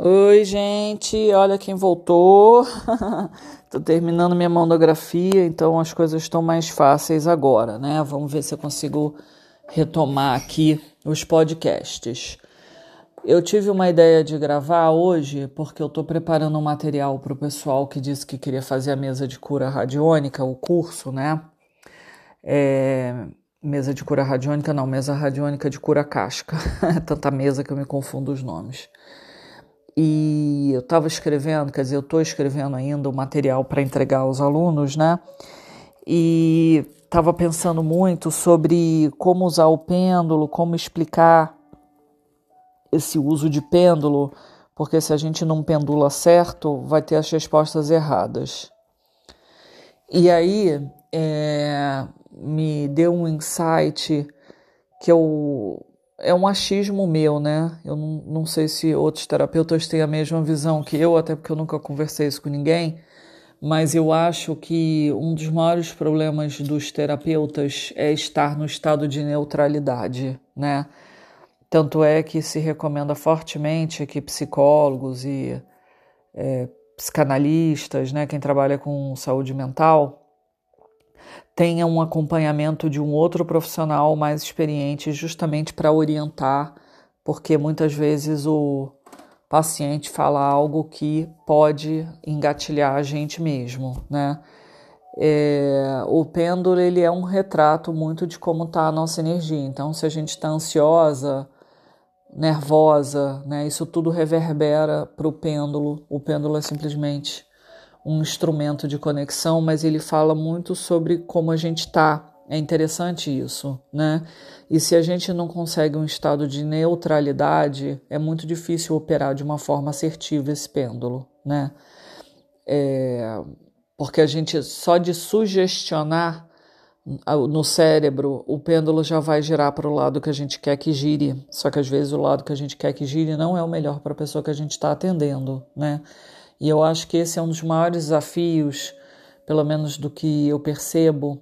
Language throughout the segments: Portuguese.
Oi, gente, olha quem voltou. Tô terminando minha monografia, então as coisas estão mais fáceis agora, né? Vamos ver se eu consigo retomar aqui os podcasts. Eu tive uma ideia de gravar hoje porque eu tô preparando um material para o pessoal que disse que queria fazer a mesa de cura radiônica, o curso, né? É, mesa de cura radiônica, não, mesa radiônica de cura casca. Tanta mesa que eu me confundo os nomes. E eu estava escrevendo, quer dizer, eu estou escrevendo ainda o material para entregar aos alunos, né? E estava pensando muito sobre como usar o pêndulo, como explicar esse uso de pêndulo, porque se a gente não pendula certo, vai ter as respostas erradas. E aí é, me deu um insight que eu é um achismo meu, né? Eu não, não sei se outros terapeutas têm a mesma visão que eu, até porque eu nunca conversei isso com ninguém, mas eu acho que um dos maiores problemas dos terapeutas é estar no estado de neutralidade, né? Tanto é que se recomenda fortemente que psicólogos e é, psicanalistas, né, quem trabalha com saúde mental, tenha um acompanhamento de um outro profissional mais experiente, justamente para orientar, porque muitas vezes o paciente fala algo que pode engatilhar a gente mesmo, né? É, o pêndulo ele é um retrato muito de como está a nossa energia. Então, se a gente está ansiosa, nervosa, né, isso tudo reverbera para o pêndulo. O pêndulo é simplesmente um instrumento de conexão, mas ele fala muito sobre como a gente está. É interessante isso, né? E se a gente não consegue um estado de neutralidade, é muito difícil operar de uma forma assertiva esse pêndulo, né? É, porque a gente só de sugestionar no cérebro, o pêndulo já vai girar para o lado que a gente quer que gire. Só que às vezes o lado que a gente quer que gire não é o melhor para a pessoa que a gente está atendendo, né? E eu acho que esse é um dos maiores desafios, pelo menos do que eu percebo,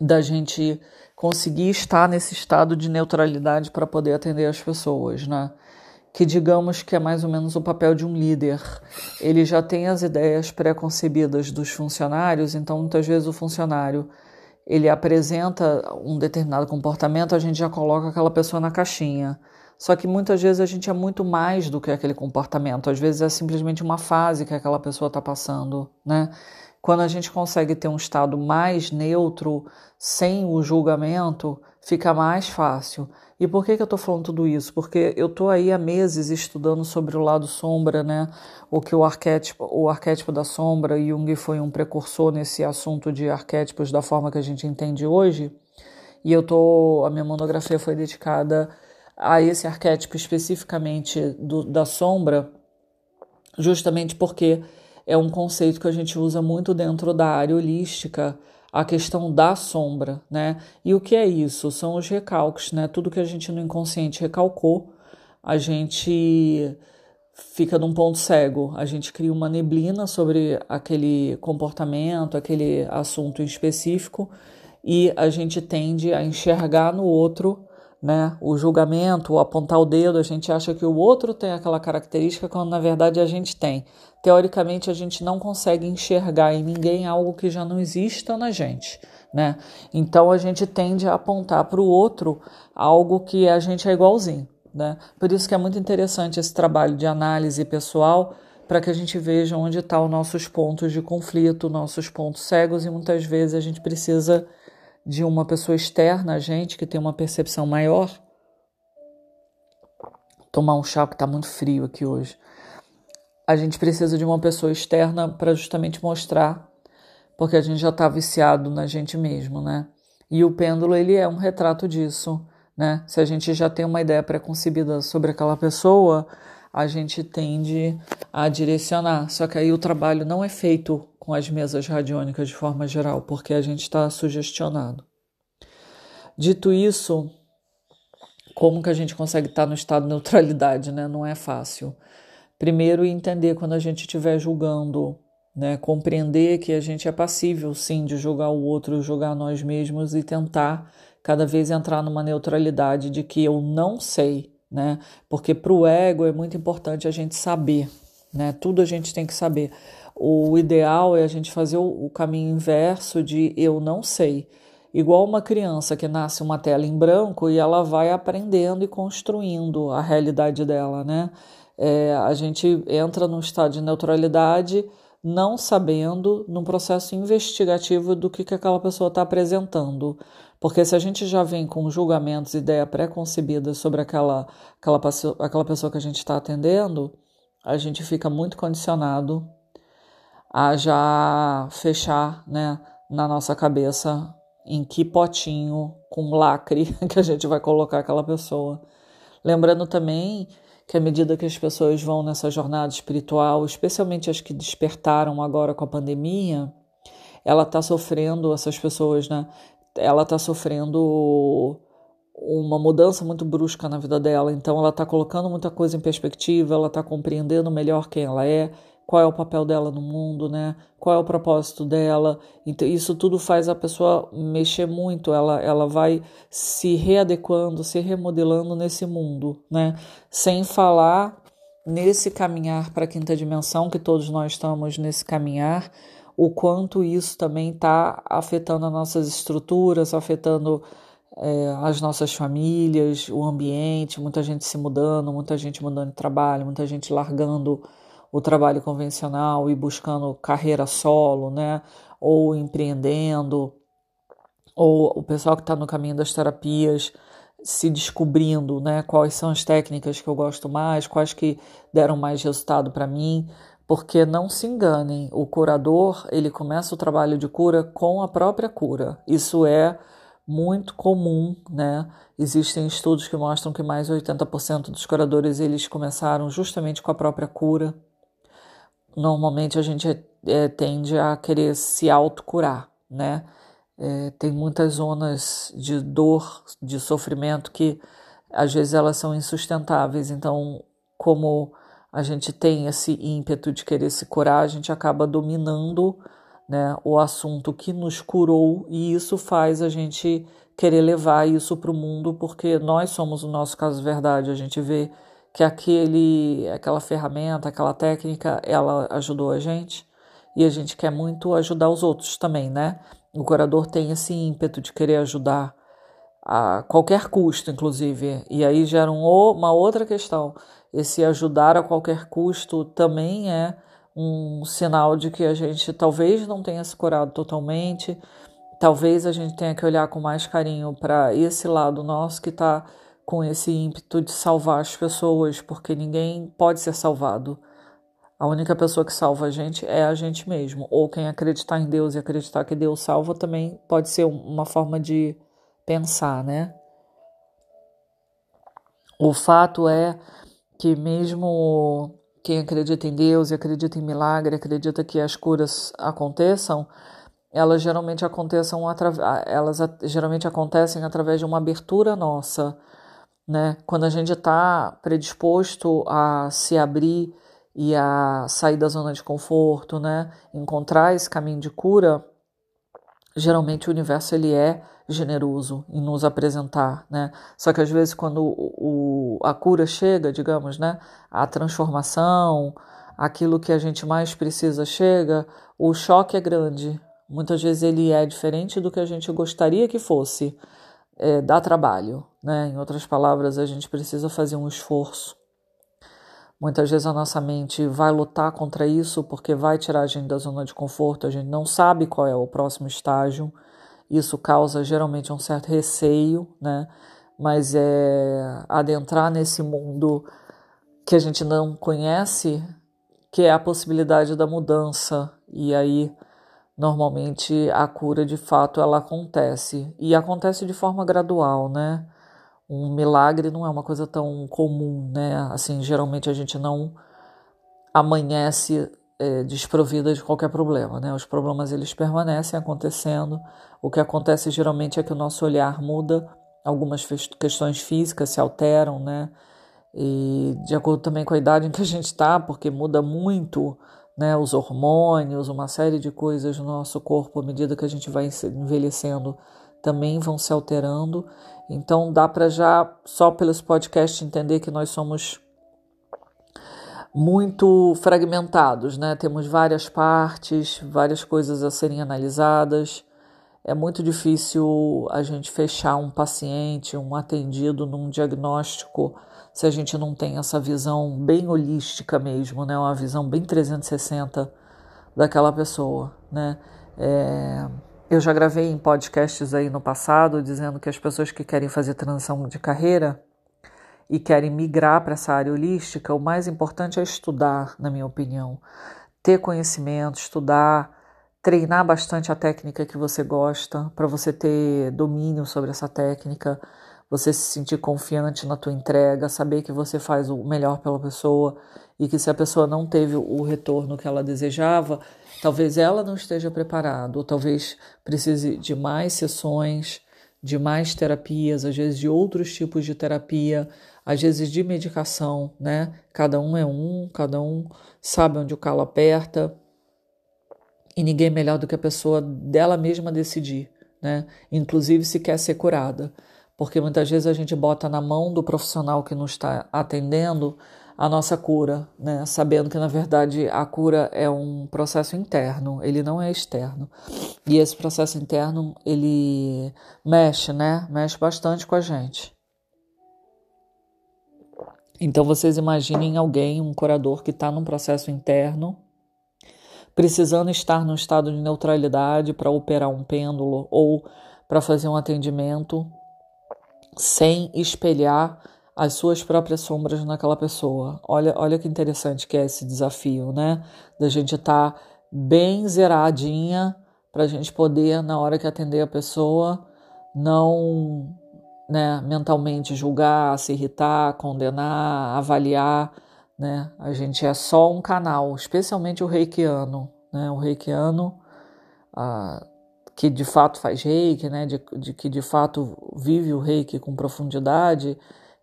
da gente conseguir estar nesse estado de neutralidade para poder atender as pessoas, né? Que digamos que é mais ou menos o papel de um líder. Ele já tem as ideias pré-concebidas dos funcionários, então muitas vezes o funcionário ele apresenta um determinado comportamento, a gente já coloca aquela pessoa na caixinha. Só que muitas vezes a gente é muito mais do que aquele comportamento. Às vezes é simplesmente uma fase que aquela pessoa está passando, né? Quando a gente consegue ter um estado mais neutro, sem o julgamento, fica mais fácil. E por que, que eu estou falando tudo isso? Porque eu estou aí há meses estudando sobre o lado sombra, né? O que o arquétipo, o arquétipo da sombra, Jung foi um precursor nesse assunto de arquétipos da forma que a gente entende hoje. E eu tô, a minha monografia foi dedicada a esse arquétipo especificamente do, da sombra, justamente porque é um conceito que a gente usa muito dentro da área holística, a questão da sombra, né? E o que é isso? São os recalques, né? Tudo que a gente no inconsciente recalcou, a gente fica num ponto cego, a gente cria uma neblina sobre aquele comportamento, aquele assunto específico e a gente tende a enxergar no outro né? O julgamento, o apontar o dedo, a gente acha que o outro tem aquela característica quando na verdade a gente tem. Teoricamente a gente não consegue enxergar em ninguém algo que já não exista na gente, né? Então a gente tende a apontar para o outro algo que a gente é igualzinho, né? Por isso que é muito interessante esse trabalho de análise pessoal para que a gente veja onde estão tá os nossos pontos de conflito, nossos pontos cegos e muitas vezes a gente precisa de uma pessoa externa a gente que tem uma percepção maior. Tomar um chá que está muito frio aqui hoje. A gente precisa de uma pessoa externa para justamente mostrar, porque a gente já está viciado na gente mesmo, né? E o pêndulo ele é um retrato disso, né? Se a gente já tem uma ideia preconcebida sobre aquela pessoa, a gente tende a direcionar. Só que aí o trabalho não é feito com as mesas radiônicas de forma geral, porque a gente está sugestionado. Dito isso, como que a gente consegue estar no estado de neutralidade, né? Não é fácil. Primeiro, entender quando a gente estiver julgando, né? Compreender que a gente é passível, sim, de julgar o outro, julgar nós mesmos e tentar cada vez entrar numa neutralidade de que eu não sei, né? Porque para o ego é muito importante a gente saber, né? Tudo a gente tem que saber. O ideal é a gente fazer o, caminho inverso de eu não sei. Igual uma criança que nasce uma tela em branco e ela vai aprendendo e construindo a realidade dela, né? É, a gente entra num estado de neutralidade não sabendo num processo investigativo do que, que aquela pessoa está apresentando. Porque se a gente já vem com julgamentos, ideia pré-concebida sobre aquela, aquela, aquela pessoa que a gente está atendendo, a gente fica muito condicionado a já fechar né, na nossa cabeça em que potinho com lacre que a gente vai colocar aquela pessoa. Lembrando também que à medida que as pessoas vão nessa jornada espiritual, especialmente as que despertaram agora com a pandemia, ela está sofrendo, essas pessoas, né? Ela está sofrendo uma mudança muito brusca na vida dela, então ela está colocando muita coisa em perspectiva, ela está compreendendo melhor quem ela é, qual é o papel dela no mundo, né? Qual é o propósito dela? Então, isso tudo faz a pessoa mexer muito, ela, ela vai se readequando, se remodelando nesse mundo, né? Sem falar nesse caminhar para a quinta dimensão, que todos nós estamos nesse caminhar, o quanto isso também está afetando as nossas estruturas, afetando é, as nossas famílias, o ambiente, muita gente se mudando, muita gente mudando de trabalho, muita gente largando o trabalho convencional e buscando carreira solo, né? Ou empreendendo, ou o pessoal que está no caminho das terapias se descobrindo, né? Quais são as técnicas que eu gosto mais, quais que deram mais resultado para mim, porque não se enganem, o curador ele começa o trabalho de cura com a própria cura. Isso é muito comum, né? Existem estudos que mostram que mais de 80% dos curadores eles começaram justamente com a própria cura normalmente a gente é, tende a querer se autocurar, né? É, tem muitas zonas de dor, de sofrimento que às vezes elas são insustentáveis. Então, como a gente tem esse ímpeto de querer se curar, a gente acaba dominando né, o assunto que nos curou e isso faz a gente querer levar isso para o mundo porque nós somos o nosso caso verdade. A gente vê que aquele, aquela ferramenta, aquela técnica, ela ajudou a gente e a gente quer muito ajudar os outros também, né? O curador tem esse ímpeto de querer ajudar a qualquer custo, inclusive, e aí gera um, uma outra questão. Esse ajudar a qualquer custo também é um sinal de que a gente talvez não tenha se curado totalmente, talvez a gente tenha que olhar com mais carinho para esse lado nosso que está com esse ímpeto de salvar as pessoas, porque ninguém pode ser salvado. A única pessoa que salva a gente é a gente mesmo. Ou quem acreditar em Deus e acreditar que Deus salva também pode ser uma forma de pensar, né? O fato é que mesmo quem acredita em Deus e acredita em milagre, acredita que as curas aconteçam, elas geralmente aconteçam elas geralmente acontecem através de uma abertura nossa né? Quando a gente está predisposto a se abrir e a sair da zona de conforto, né? Encontrar esse caminho de cura, geralmente o universo ele é generoso em nos apresentar, né? Só que às vezes quando o, a cura chega, digamos, né? A transformação, aquilo que a gente mais precisa chega, o choque é grande. Muitas vezes ele é diferente do que a gente gostaria que fosse é, dá trabalho, né? Em outras palavras, a gente precisa fazer um esforço. Muitas vezes a nossa mente vai lutar contra isso porque vai tirar a gente da zona de conforto, a gente não sabe qual é o próximo estágio. Isso causa geralmente um certo receio, né? Mas é adentrar nesse mundo que a gente não conhece, que é a possibilidade da mudança. E aí normalmente a cura de fato ela acontece e acontece de forma gradual, né? Um milagre não é uma coisa tão comum, né? Assim, geralmente a gente não amanhece é, desprovida de qualquer problema, né? Os problemas eles permanecem acontecendo. O que acontece geralmente é que o nosso olhar muda, algumas questões físicas se alteram, né? E de acordo também com a idade em que a gente está, porque muda muito né, os hormônios, uma série de coisas no nosso corpo à medida que a gente vai envelhecendo também vão se alterando Então dá para já só pelos podcasts entender que nós somos muito fragmentados, né? Temos várias partes, várias coisas a serem analisadas. É muito difícil a gente fechar um paciente, um atendido num diagnóstico se a gente não tem essa visão bem holística mesmo, né? Uma visão bem 360 daquela pessoa, né? É, eu já gravei em podcasts aí no passado dizendo que as pessoas que querem fazer transição de carreira e querem migrar para essa área holística, o mais importante é estudar, na minha opinião. Ter conhecimento, estudar, treinar bastante a técnica que você gosta, para você ter domínio sobre essa técnica, você se sentir confiante na tua entrega, saber que você faz o melhor pela pessoa e que se a pessoa não teve o retorno que ela desejava, talvez ela não esteja preparada, ou talvez precise de mais sessões, de mais terapias, às vezes de outros tipos de terapia, às vezes de medicação, né? Cada um é um, cada um sabe onde o calo aperta. E ninguém melhor do que a pessoa dela mesma decidir, né? Inclusive se quer ser curada. Porque muitas vezes a gente bota na mão do profissional que nos está atendendo a nossa cura, né? Sabendo que na verdade a cura é um processo interno, ele não é externo. E esse processo interno, ele mexe, né? Mexe bastante com a gente. Então vocês imaginem alguém, um curador que está num processo interno, precisando estar num estado de neutralidade para operar um pêndulo ou para fazer um atendimento sem espelhar as suas próprias sombras naquela pessoa. Olha, olha que interessante que é esse desafio, né? Da gente estar tá bem zeradinha para a gente poder, na hora que atender a pessoa, não né, mentalmente julgar, se irritar, condenar, avaliar, né? A gente é só um canal, especialmente o reikiano, né? O reikiano ah, que de fato faz reiki, né? De, de, que de fato vive o reiki com profundidade,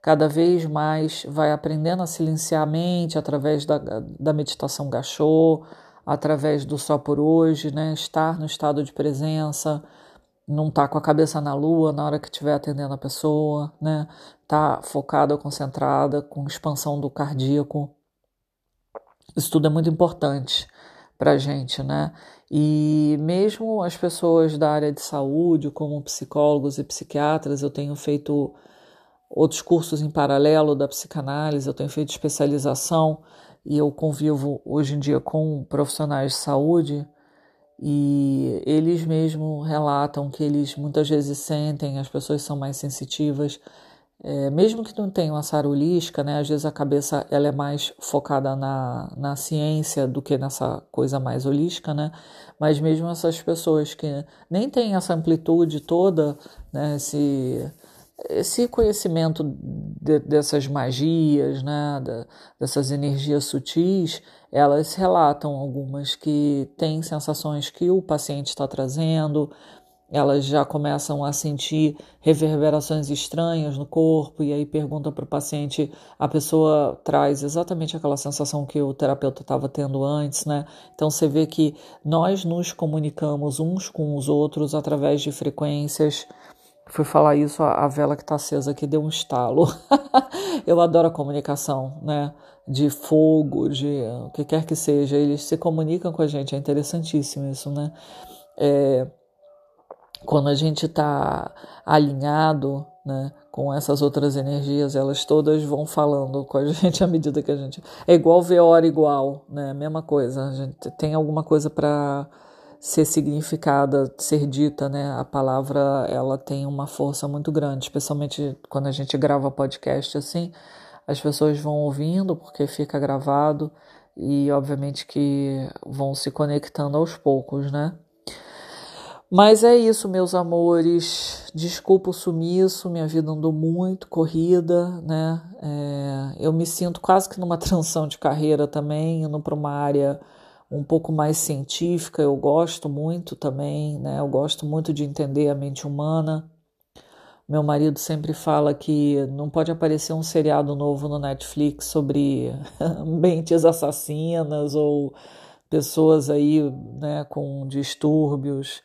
cada vez mais vai aprendendo a silenciar a mente através da, da meditação gachô, através do só por hoje, né? Estar no estado de presença, não tá com a cabeça na lua na hora que estiver atendendo a pessoa, né? Tá focada, concentrada, com expansão do cardíaco. Isso tudo é muito importante para gente, né? E mesmo as pessoas da área de saúde, como psicólogos e psiquiatras, eu tenho feito outros cursos em paralelo da psicanálise, eu tenho feito especialização e eu convivo hoje em dia com profissionais de saúde e eles mesmos relatam que eles muitas vezes sentem, as pessoas são mais sensitivas, é, mesmo que não tenham essa holística, né, às vezes a cabeça ela é mais focada na, na ciência do que nessa coisa mais holística, né, mas mesmo essas pessoas que nem têm essa amplitude toda, né, esse, esse conhecimento de, dessas magias, né, da, dessas energias sutis, elas relatam algumas que têm sensações que o paciente está trazendo, elas já começam a sentir reverberações estranhas no corpo, e aí pergunta para o paciente, a pessoa traz exatamente aquela sensação que o terapeuta estava tendo antes, né? Então você vê que nós nos comunicamos uns com os outros através de frequências. Fui falar isso, a vela que está acesa aqui deu um estalo. Eu adoro a comunicação, né? De fogo, de o que quer que seja, eles se comunicam com a gente, é interessantíssimo isso, né? É, quando a gente está alinhado né, com essas outras energias, elas todas vão falando com a gente à medida que a gente. É igual ver hora igual, né? Mesma coisa. A gente tem alguma coisa para ser significada, ser dita, né? A palavra ela tem uma força muito grande, especialmente quando a gente grava podcast assim. As pessoas vão ouvindo porque fica gravado e obviamente que vão se conectando aos poucos, né? Mas é isso, meus amores. Desculpa o sumiço, minha vida andou muito corrida, né? É, eu me sinto quase que numa transição de carreira também, indo para uma área um pouco mais científica. Eu gosto muito também, né? Eu gosto muito de entender a mente humana. Meu marido sempre fala que não pode aparecer um seriado novo no Netflix sobre mentes assassinas ou pessoas aí, né, com distúrbios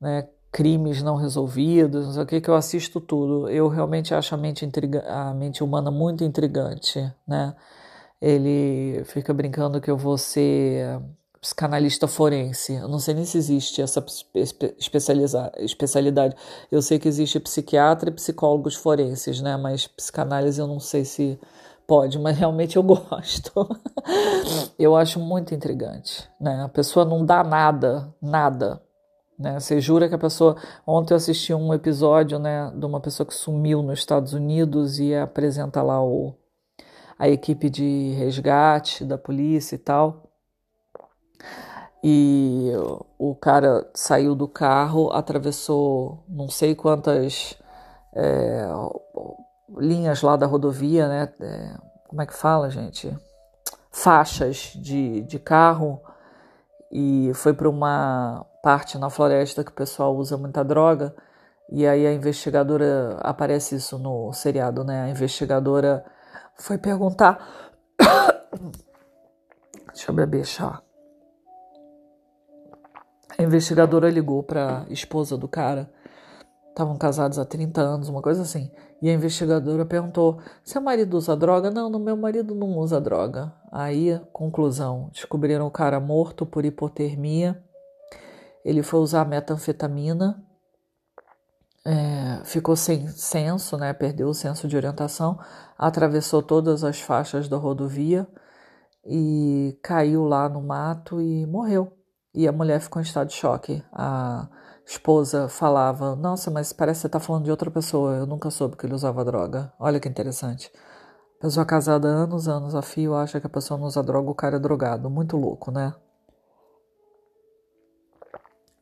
né, crimes não resolvidos, não sei o que, que eu assisto tudo. Eu realmente acho a mente, intriga a mente humana muito intrigante, né? Ele fica brincando que eu vou ser psicanalista forense. Eu não sei nem se existe essa especialidade. Eu sei que existe psiquiatra e psicólogos forenses, né? Mas psicanálise eu não sei se pode, mas realmente eu gosto. eu acho muito intrigante, né? A pessoa não dá nada, nada. Né? Você jura que a pessoa. Ontem eu assisti um episódio né, de uma pessoa que sumiu nos Estados Unidos e apresenta lá o, a equipe de resgate da polícia e tal e o cara saiu do carro, atravessou não sei quantas é, linhas lá da rodovia, né? É, como é que fala, gente? Faixas de, de carro e foi para uma parte na floresta que o pessoal usa muita droga. E aí a investigadora aparece isso no seriado, né? A investigadora foi perguntar. Deixa eu beber chá. A investigadora ligou para a esposa do cara. Estavam casados há 30 anos, uma coisa assim. E a investigadora perguntou: seu marido usa droga? Não, meu marido não usa droga. Aí, conclusão: descobriram o cara morto por hipotermia. Ele foi usar metanfetamina, é, ficou sem senso, né? Perdeu o senso de orientação, atravessou todas as faixas da rodovia e caiu lá no mato e morreu. E a mulher ficou em estado de choque. A esposa falava: Nossa, mas parece que você está falando de outra pessoa. Eu nunca soube que ele usava droga. Olha que interessante. Pessoa casada há anos, anos a fio acha que a pessoa não usa droga, o cara é drogado. Muito louco, né?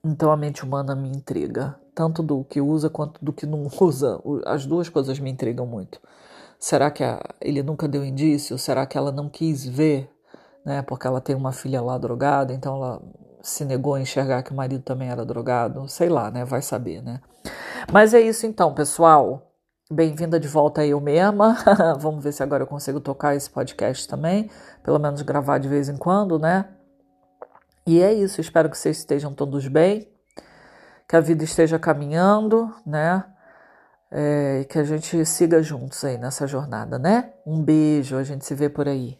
Então a mente humana me intriga, tanto do que usa quanto do que não usa. As duas coisas me intrigam muito. Será que a, ele nunca deu indício? Será que ela não quis ver, né? Porque ela tem uma filha lá drogada, então ela se negou a enxergar que o marido também era drogado, sei lá, né? Vai saber, né? Mas é isso então, pessoal. Bem-vinda de volta aí eu mesma. Vamos ver se agora eu consigo tocar esse podcast também, pelo menos gravar de vez em quando, né? E é isso, espero que vocês estejam todos bem, que a vida esteja caminhando, né? É, que a gente siga juntos aí nessa jornada, né? Um beijo, a gente se vê por aí.